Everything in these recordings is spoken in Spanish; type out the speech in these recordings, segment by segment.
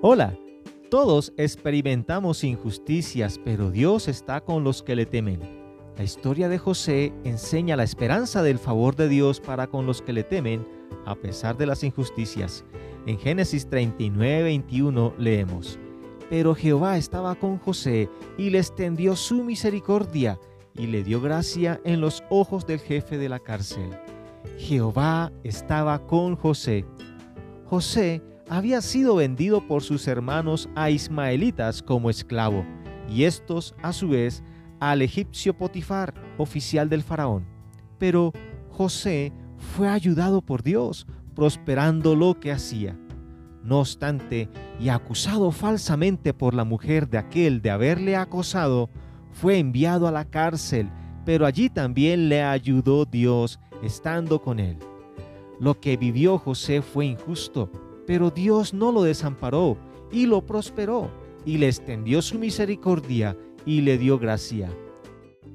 Hola, todos experimentamos injusticias, pero Dios está con los que le temen. La historia de José enseña la esperanza del favor de Dios para con los que le temen, a pesar de las injusticias. En Génesis 39, 21 leemos, Pero Jehová estaba con José y le extendió su misericordia y le dio gracia en los ojos del jefe de la cárcel. Jehová estaba con José. José había sido vendido por sus hermanos a ismaelitas como esclavo, y estos, a su vez, al egipcio Potifar, oficial del faraón. Pero José fue ayudado por Dios, prosperando lo que hacía. No obstante, y acusado falsamente por la mujer de aquel de haberle acosado, fue enviado a la cárcel, pero allí también le ayudó Dios estando con él. Lo que vivió José fue injusto, pero Dios no lo desamparó y lo prosperó y le extendió su misericordia y le dio gracia.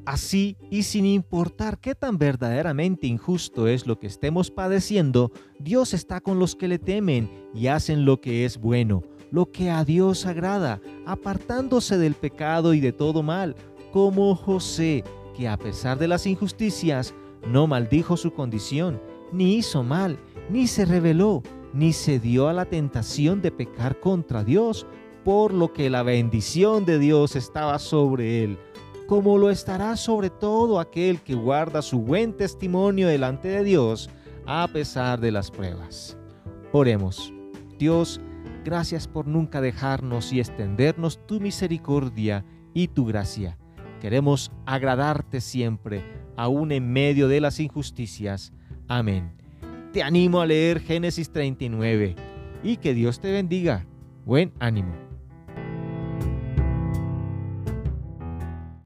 Así, y sin importar qué tan verdaderamente injusto es lo que estemos padeciendo, Dios está con los que le temen y hacen lo que es bueno, lo que a Dios agrada, apartándose del pecado y de todo mal, como José, que a pesar de las injusticias, no maldijo su condición, ni hizo mal, ni se rebeló, ni se dio a la tentación de pecar contra Dios, por lo que la bendición de Dios estaba sobre él, como lo estará sobre todo aquel que guarda su buen testimonio delante de Dios a pesar de las pruebas. Oremos. Dios, gracias por nunca dejarnos y extendernos tu misericordia y tu gracia. Queremos agradarte siempre, aun en medio de las injusticias. Amén te animo a leer Génesis 39 y que Dios te bendiga. Buen ánimo.